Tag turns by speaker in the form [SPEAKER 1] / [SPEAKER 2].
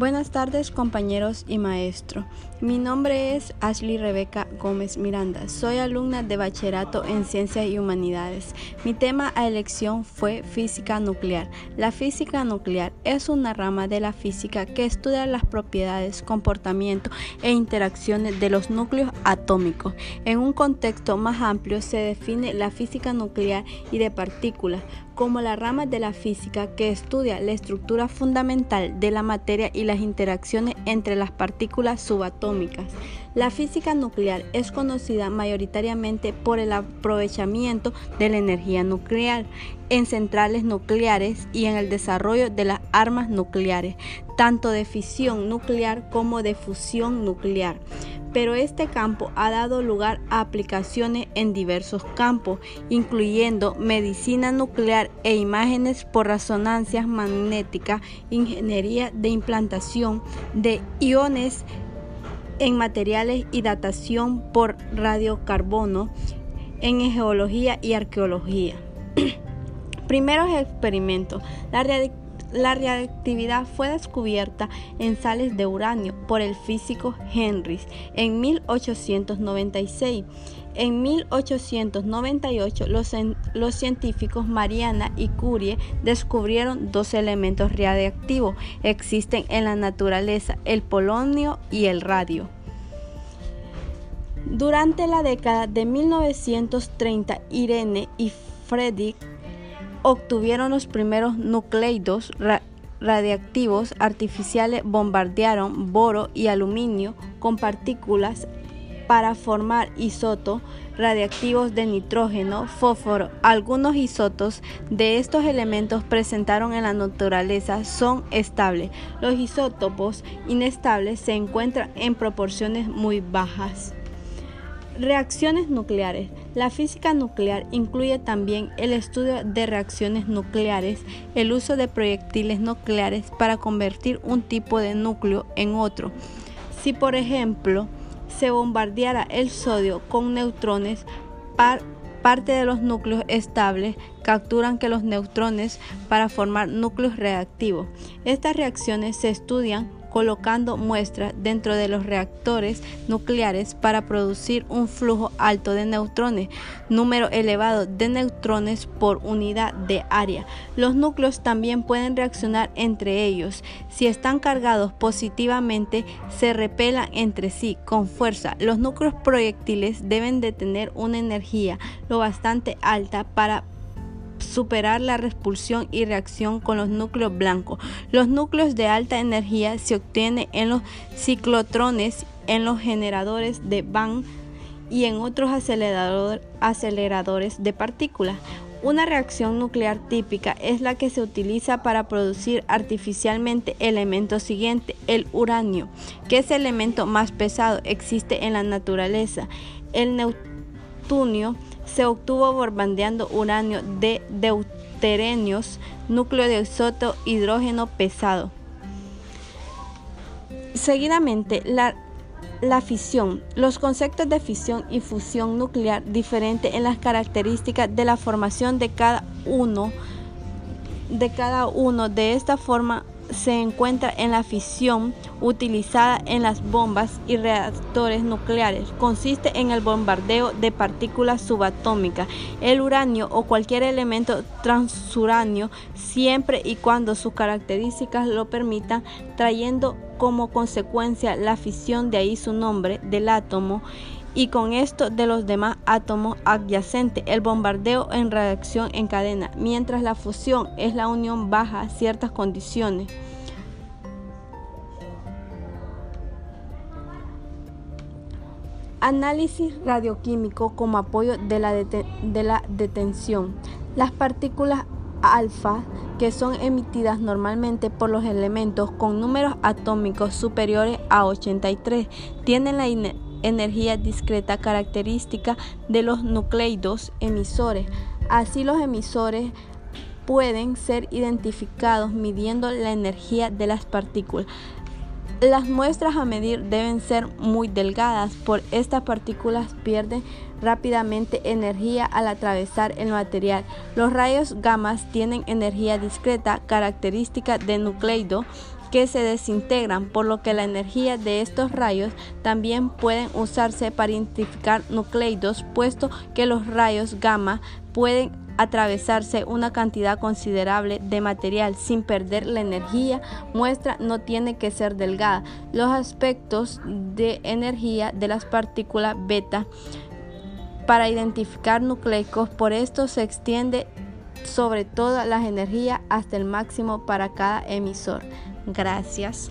[SPEAKER 1] Buenas tardes compañeros y maestro. Mi nombre es Ashley Rebeca Gómez Miranda. Soy alumna de bachillerato en Ciencias y Humanidades. Mi tema a elección fue física nuclear. La física nuclear es una rama de la física que estudia las propiedades, comportamiento e interacciones de los núcleos atómicos. En un contexto más amplio se define la física nuclear y de partículas como la rama de la física que estudia la estructura fundamental de la materia y las interacciones entre las partículas subatómicas. La física nuclear es conocida mayoritariamente por el aprovechamiento de la energía nuclear en centrales nucleares y en el desarrollo de las armas nucleares, tanto de fisión nuclear como de fusión nuclear pero este campo ha dado lugar a aplicaciones en diversos campos, incluyendo medicina nuclear e imágenes por resonancia magnética, ingeniería de implantación de iones en materiales y datación por radiocarbono en geología y arqueología. Primeros experimentos. La la reactividad fue descubierta en sales de uranio por el físico Henrys en 1896. En 1898 los, los, científicos Mariana y Curie descubrieron dos elementos radiactivos existen en la naturaleza, el polonio y el radio. Durante la década de 1930, Irene y Frederick obtuvieron los primeros nucleidos radiactivos artificiales, bombardearon boro y aluminio con partículas para formar isótopos radiactivos de nitrógeno, fósforo. Algunos isótopos de estos elementos presentaron en la naturaleza son estables. Los isótopos inestables se encuentran en proporciones muy bajas. Reacciones nucleares. La física nuclear incluye también el estudio de reacciones nucleares, el uso de proyectiles nucleares para convertir un tipo de núcleo en otro. Si por ejemplo se bombardeara el sodio con neutrones, parte de los núcleos estables capturan que los neutrones para formar núcleos reactivos. Estas reacciones se estudian colocando muestras dentro de los reactores nucleares para producir un flujo alto de neutrones, número elevado de neutrones por unidad de área. Los núcleos también pueden reaccionar entre ellos. Si están cargados positivamente, se repelan entre sí con fuerza. Los núcleos proyectiles deben de tener una energía lo bastante alta para superar la repulsión y reacción con los núcleos blancos. Los núcleos de alta energía se obtienen en los ciclotrones, en los generadores de Van y en otros aceleradores de partículas. Una reacción nuclear típica es la que se utiliza para producir artificialmente el elemento siguiente, el uranio, que es el elemento más pesado existe en la naturaleza. El se obtuvo bombardeando uranio de deuterenios, núcleo de isótopo hidrógeno pesado. Seguidamente, la, la fisión. Los conceptos de fisión y fusión nuclear diferentes en las características de la formación de cada uno de cada uno de esta forma se encuentra en la fisión utilizada en las bombas y reactores nucleares. Consiste en el bombardeo de partículas subatómicas, el uranio o cualquier elemento transuranio, siempre y cuando sus características lo permitan, trayendo como consecuencia la fisión, de ahí su nombre, del átomo y con esto de los demás átomos adyacentes, el bombardeo en reacción en cadena, mientras la fusión es la unión baja ciertas condiciones. Análisis radioquímico como apoyo de la, de la detención. Las partículas alfa que son emitidas normalmente por los elementos con números atómicos superiores a 83 tienen la energía discreta característica de los nucleidos emisores. Así los emisores pueden ser identificados midiendo la energía de las partículas. Las muestras a medir deben ser muy delgadas, por estas partículas pierden rápidamente energía al atravesar el material. Los rayos gamma tienen energía discreta, característica de nucleido que se desintegran, por lo que la energía de estos rayos también pueden usarse para identificar nucleidos, puesto que los rayos gamma pueden atravesarse una cantidad considerable de material sin perder la energía, muestra no tiene que ser delgada. Los aspectos de energía de las partículas beta para identificar nucleicos, por esto se extiende sobre todas las energías hasta el máximo para cada emisor. Gracias.